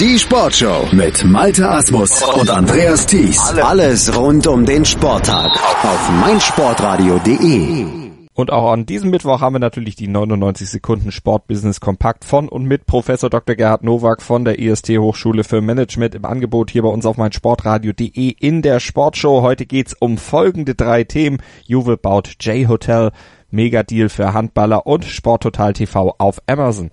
Die Sportshow mit Malte Asmus und Andreas Thies. Alles rund um den Sporttag auf meinsportradio.de. Und auch an diesem Mittwoch haben wir natürlich die 99 Sekunden Sportbusiness Kompakt von und mit Professor Dr. Gerhard Nowak von der IST Hochschule für Management im Angebot hier bei uns auf meinsportradio.de in der Sportshow. Heute geht's um folgende drei Themen. Juve baut J-Hotel, Megadeal für Handballer und Sporttotal TV auf Amazon.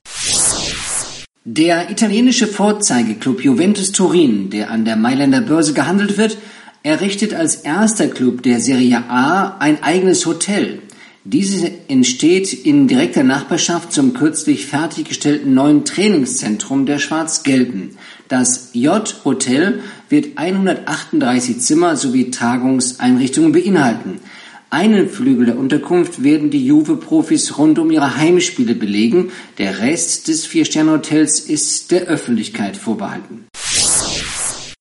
Der italienische Vorzeigeklub Juventus Turin, der an der Mailänder Börse gehandelt wird, errichtet als erster Club der Serie A ein eigenes Hotel. Dieses entsteht in direkter Nachbarschaft zum kürzlich fertiggestellten neuen Trainingszentrum der Schwarz-Gelben. Das J-Hotel wird 138 Zimmer sowie Tagungseinrichtungen beinhalten. Einen Flügel der Unterkunft werden die Juve-Profis rund um ihre Heimspiele belegen. Der Rest des Vier-Sterne-Hotels ist der Öffentlichkeit vorbehalten.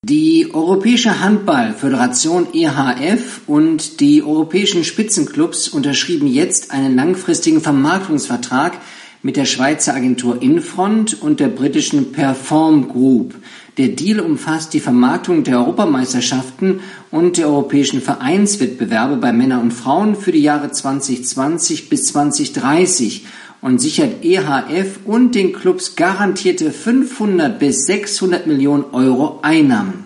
Die Europäische Handballföderation EHF und die europäischen Spitzenclubs unterschrieben jetzt einen langfristigen Vermarktungsvertrag mit der Schweizer Agentur Infront und der britischen Perform Group. Der Deal umfasst die Vermarktung der Europameisterschaften und der europäischen Vereinswettbewerbe bei Männern und Frauen für die Jahre 2020 bis 2030 und sichert EHF und den Clubs garantierte 500 bis 600 Millionen Euro Einnahmen.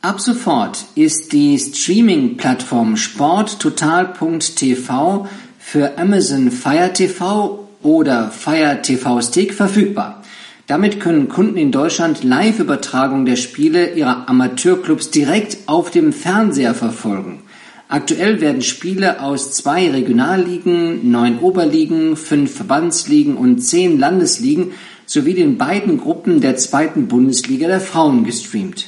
Ab sofort ist die Streaming-Plattform sporttotal.tv für Amazon Fire TV oder Fire TV Stick verfügbar. Damit können Kunden in Deutschland Live-Übertragung der Spiele ihrer Amateurclubs direkt auf dem Fernseher verfolgen. Aktuell werden Spiele aus zwei Regionalligen, neun Oberligen, fünf Verbandsligen und zehn Landesligen sowie den beiden Gruppen der zweiten Bundesliga der Frauen gestreamt.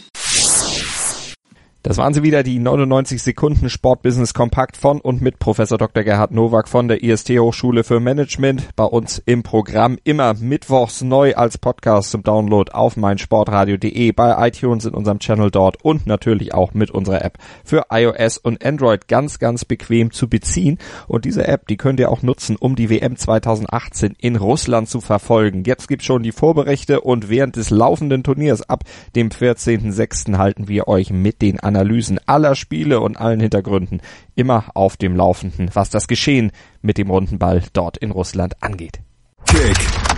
Das waren sie wieder, die 99 Sekunden Sportbusiness Kompakt von und mit Professor Dr. Gerhard Nowak von der IST Hochschule für Management. Bei uns im Programm immer mittwochs neu als Podcast zum Download auf meinsportradio.de, bei iTunes in unserem Channel dort und natürlich auch mit unserer App für iOS und Android ganz, ganz bequem zu beziehen. Und diese App, die könnt ihr auch nutzen, um die WM 2018 in Russland zu verfolgen. Jetzt gibt's schon die Vorberichte und während des laufenden Turniers ab dem 14.06. halten wir euch mit den Analysen aller Spiele und allen Hintergründen immer auf dem Laufenden, was das Geschehen mit dem runden Ball dort in Russland angeht. Kick